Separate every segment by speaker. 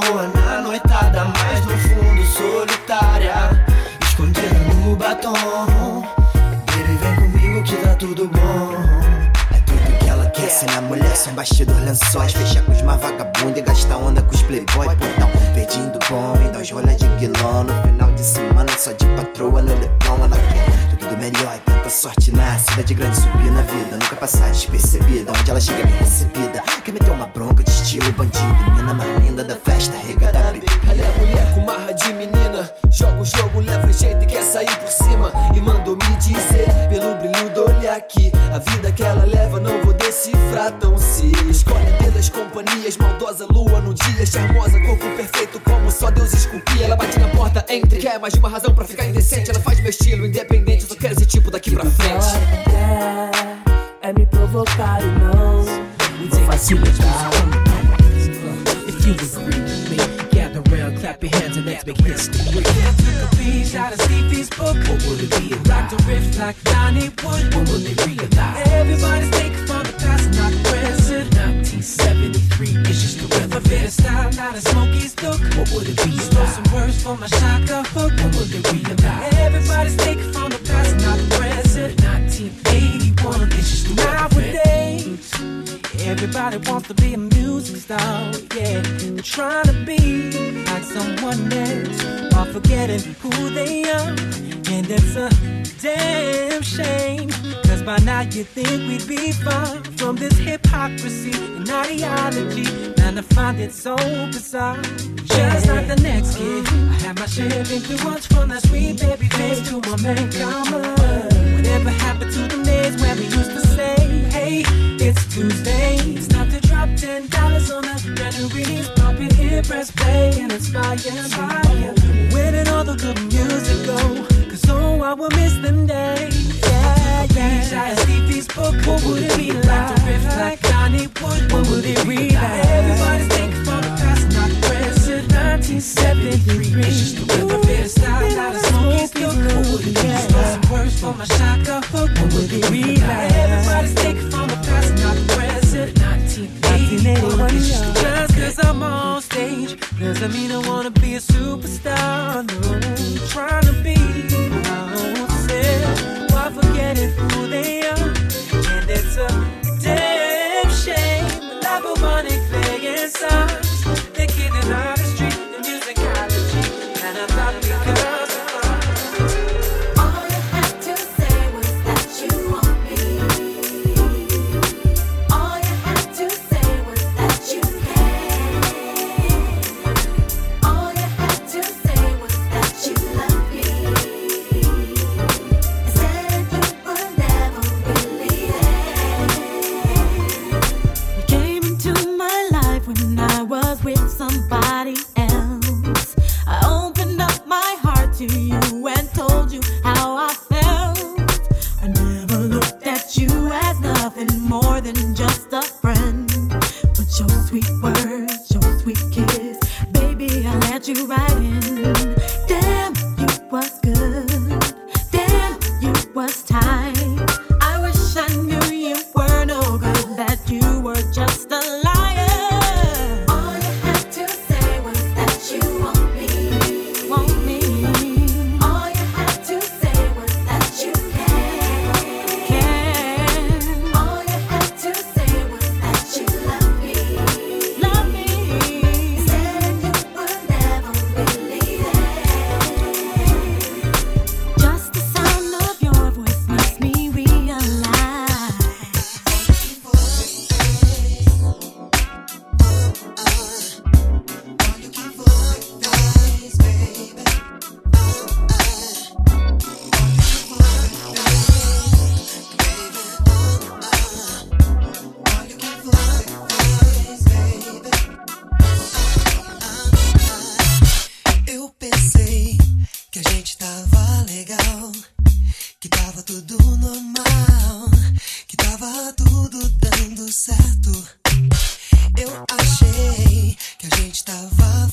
Speaker 1: boa
Speaker 2: na noitada, mas no fundo solitária, escondida no batom. Baby, vem comigo que tá tudo bom.
Speaker 3: É Esquece na mulher São bastidor lençóis Fechar com os mais vagabundo, e gastar onda com os playboy Portão, pedindo bom e dois rolas de guilão No final de semana só de patroa no leblon Ela quer tudo melhor. Tanta sorte na de grande subir na vida. Nunca passar despercebida, onde ela chega é bem recebida. Quer meter uma bronca de estilo bandido. Menina mais linda da festa,
Speaker 4: regada a bebida. Ela é mulher com marra de menina. Joga o jogo, leva o jeito e quer sair por cima. E mandou me dizer, pelo brilho do olhar que a vida que ela leva não vou decifrar tão se Escolhe pelas companhias, maldosa lua no dia. Charmosa, corpo perfeito, como só Deus esculpia. Ela bate na porta, entre. Quer mais de uma razão pra ficar em
Speaker 5: hands and let's make history. Took a page out of Stevie's book. What would it be about? Rock the riff like Donnie Wood. What would it be realize? Everybody's taking from the past, not the present. 1973 it's just the relevant. Better style, not a smoky's look. What would it be? Stole some words for my shotgun hook. What it be realize? Everybody's taking from the not present, It's just nowadays. Everybody wants to be a music star, yeah. They're trying to be like someone else while forgetting who they are, and it's a damn shame. Cause by now you think we'd be far from this hypocrisy and ideology. And I find it so bizarre. Just like the next kid, I have my share of influence from that sweet baby face to my man karma. Whatever happened to the days when we used to say, hey, it's Tuesday. It's time to drop ten dollars on a brand new release. It here, press play, and inspire, inspire. Where did all the good music go? Cause oh, I will miss them up, what would it be like? The riff like Donnie Wood, what would it be like? Everybody's thinking from the past, not the present. 1973. It's just the way the best style out of smoking still What would it be like? Some words for my shotgun, what would it be like? Everybody's thinking from the past, not the present. 1981. It's just cause I'm on stage. Doesn't mean I wanna be a superstar. No, trying to be.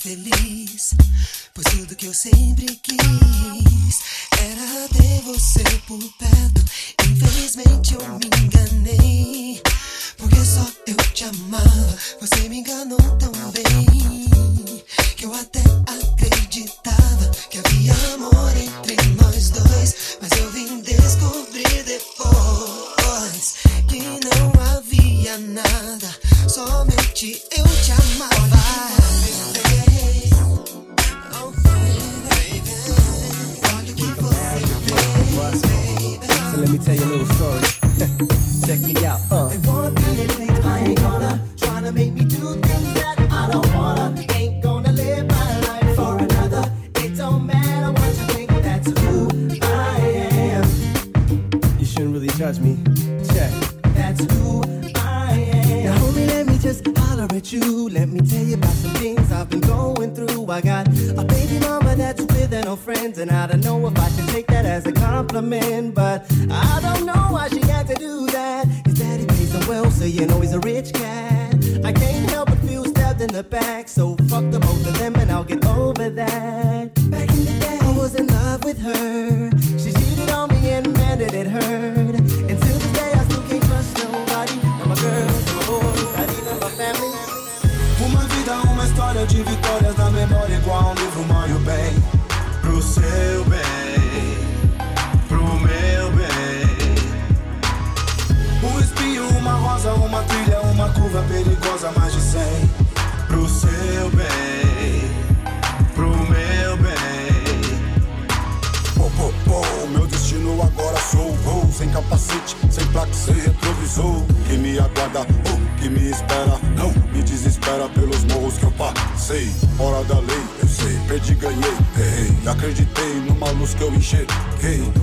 Speaker 1: Feliz. Pois tudo que eu sempre quis era ter você por perto. Infelizmente eu me enganei. Porque só eu te amava. Você me enganou tão bem. Que eu até acreditava que havia amor entre nós dois. Mas eu vim descobrir depois que não havia nada. Somente eu te amava.
Speaker 6: Tell you a little story. Check me out.
Speaker 7: Uh. Some things I've been going through. I got a baby mama that's with her no friends, and I don't know if I should take that as a compliment. But I don't know why she had to do that. His daddy pays him well, so you know he's a rich cat. I can't help but feel stabbed in the back, so fuck the both of them, and I'll get over that. Back in the day, I was in love with her.
Speaker 8: De vitórias na memória igual um livro mãe o bem. Pro seu
Speaker 9: bem, pro meu bem.
Speaker 8: Um espinho, uma rosa, uma trilha, uma curva perigosa, mais de cem.
Speaker 10: Pro seu
Speaker 9: bem, pro meu bem.
Speaker 10: Pô, pô, pô, meu destino agora sou voo. Sem capacete, sem placa, sem retrovisor. Que me aguarda, oh, que me espera. Não me desespera pelos morros que eu passei. Hora da lei, eu sei, perdi, ganhei, errei. Acreditei numa luz que eu enxerguei.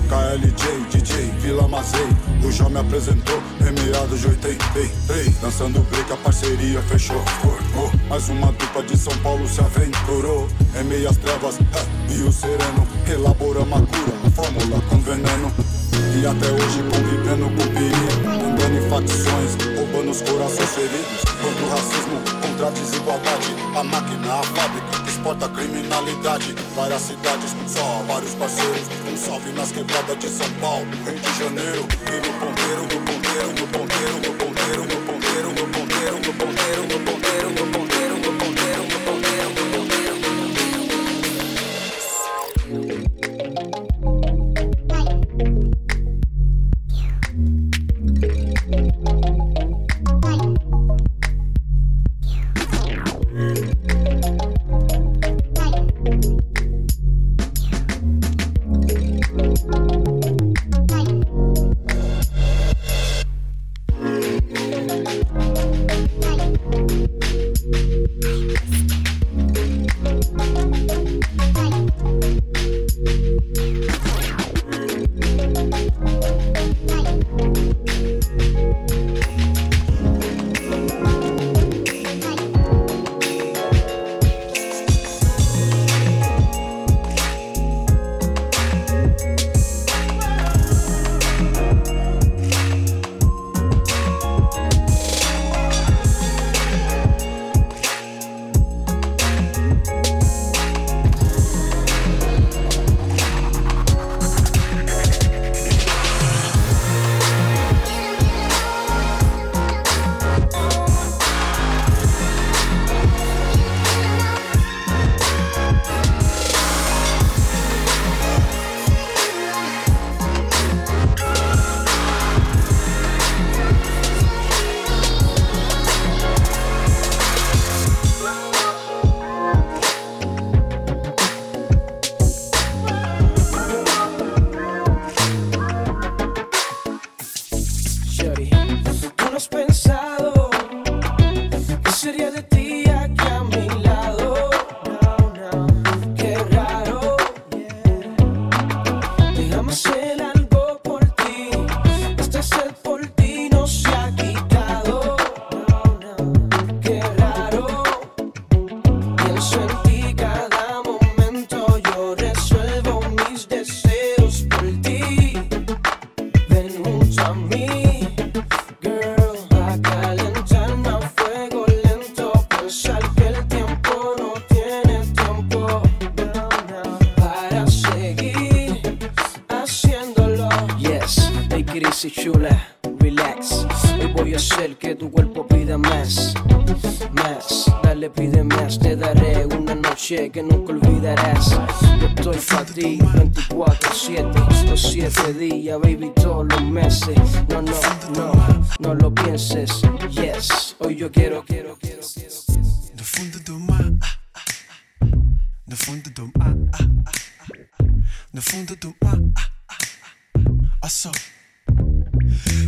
Speaker 10: KLJ, DJ, Vila Mazei. O já me apresentou, remeado de 83 Dançando break, a parceria fechou, formou. Mais uma dupla de São Paulo se aventurou. Em meias trevas, é, e o sereno. Elaboramos a cura, a fórmula com veneno. E até hoje convivendo com perigo Em facções, roubando os corações feridos. Contra o racismo, contra a desigualdade. A máquina, a fábrica exporta a criminalidade. Várias cidades, só vários parceiros. Um salve nas quebradas de São Paulo, Rio de Janeiro. E no ponteiro, no ponteiro, no ponteiro, no ponteiro, no ponteiro, no ponteiro, no ponteiro, no ponteiro, no ponteiro,
Speaker 11: el que tu cuerpo pida más, más. Dale, pide más, te daré una noche que nunca olvidarás. Yo estoy fatigue 24-7, los 7 días, baby, todos los meses. No, no, no, no lo pienses, yes. Hoy yo quiero, quiero, quiero, quiero.
Speaker 9: De fondo de mar, ah, ah. de fondo de mar, ah, de fondo de mar,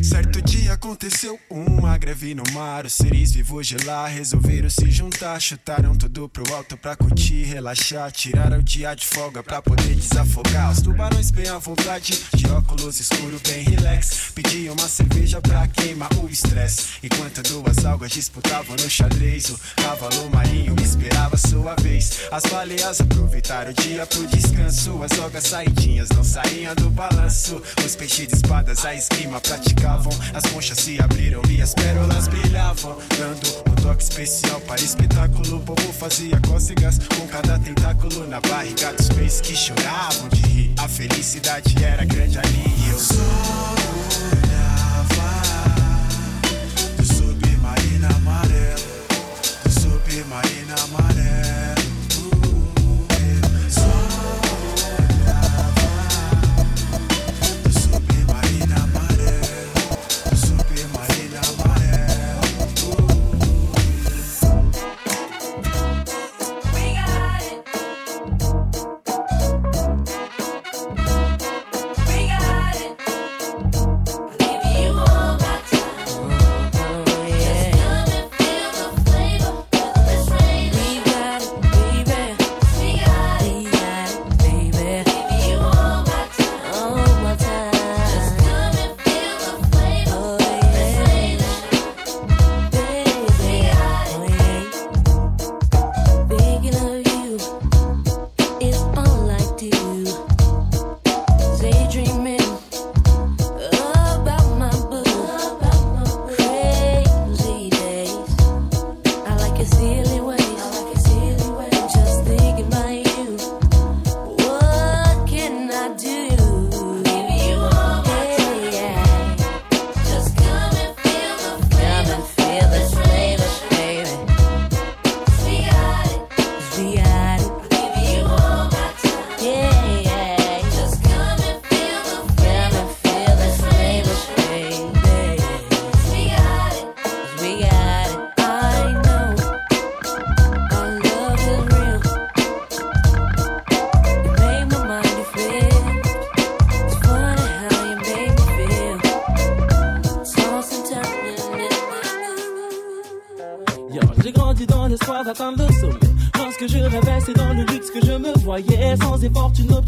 Speaker 9: Certo dia aconteceu uma greve no mar. Os seres vivos de lá resolveram se juntar. Chutaram tudo pro alto pra curtir, relaxar. Tiraram o dia de folga pra poder desafogar. Os tubarões bem à vontade, de óculos escuro, bem relax. Pediam uma cerveja pra queimar o estresse. Enquanto duas algas disputavam no xadrez, o cavalo marinho esperava sua vez. As baleias aproveitaram o dia pro descanso. As algas saidinhas não saíam do balanço. Os peixes de espadas a esgrima praticavam. As conchas se abriram e as pérolas brilhavam. Dando um toque especial para espetáculo. O povo fazia cócegas com cada tentáculo na barriga dos peixes que choravam de rir. A felicidade era grande ali. E eu só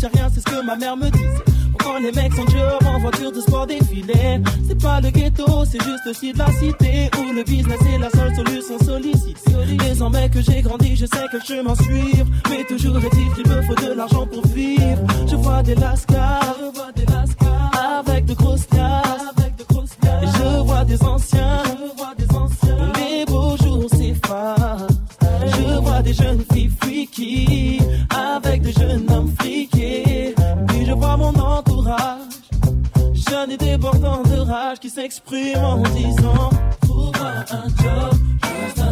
Speaker 12: rien, c'est ce que ma mère me disait. Pourquoi les mecs sont job en voiture de sport défilé C'est pas le ghetto, c'est juste aussi de la cité où le business est la seule solution sollicitée. Désormais que j'ai grandi, je sais quel chemin suivre. Mais toujours est-il qu'il me faut de l'argent pour vivre. Je vois des lascars, je vois des lascars avec de grosses tasses, avec de grosses je vois des anciens, je vois des anciens. Les beaux jours s'effacent. Je vois des jeunes filles freaky avec des jeunes hommes friqués. Puis je vois mon entourage, jeune et débordant de rage qui s'exprime en disant Trouve-moi un job, juste un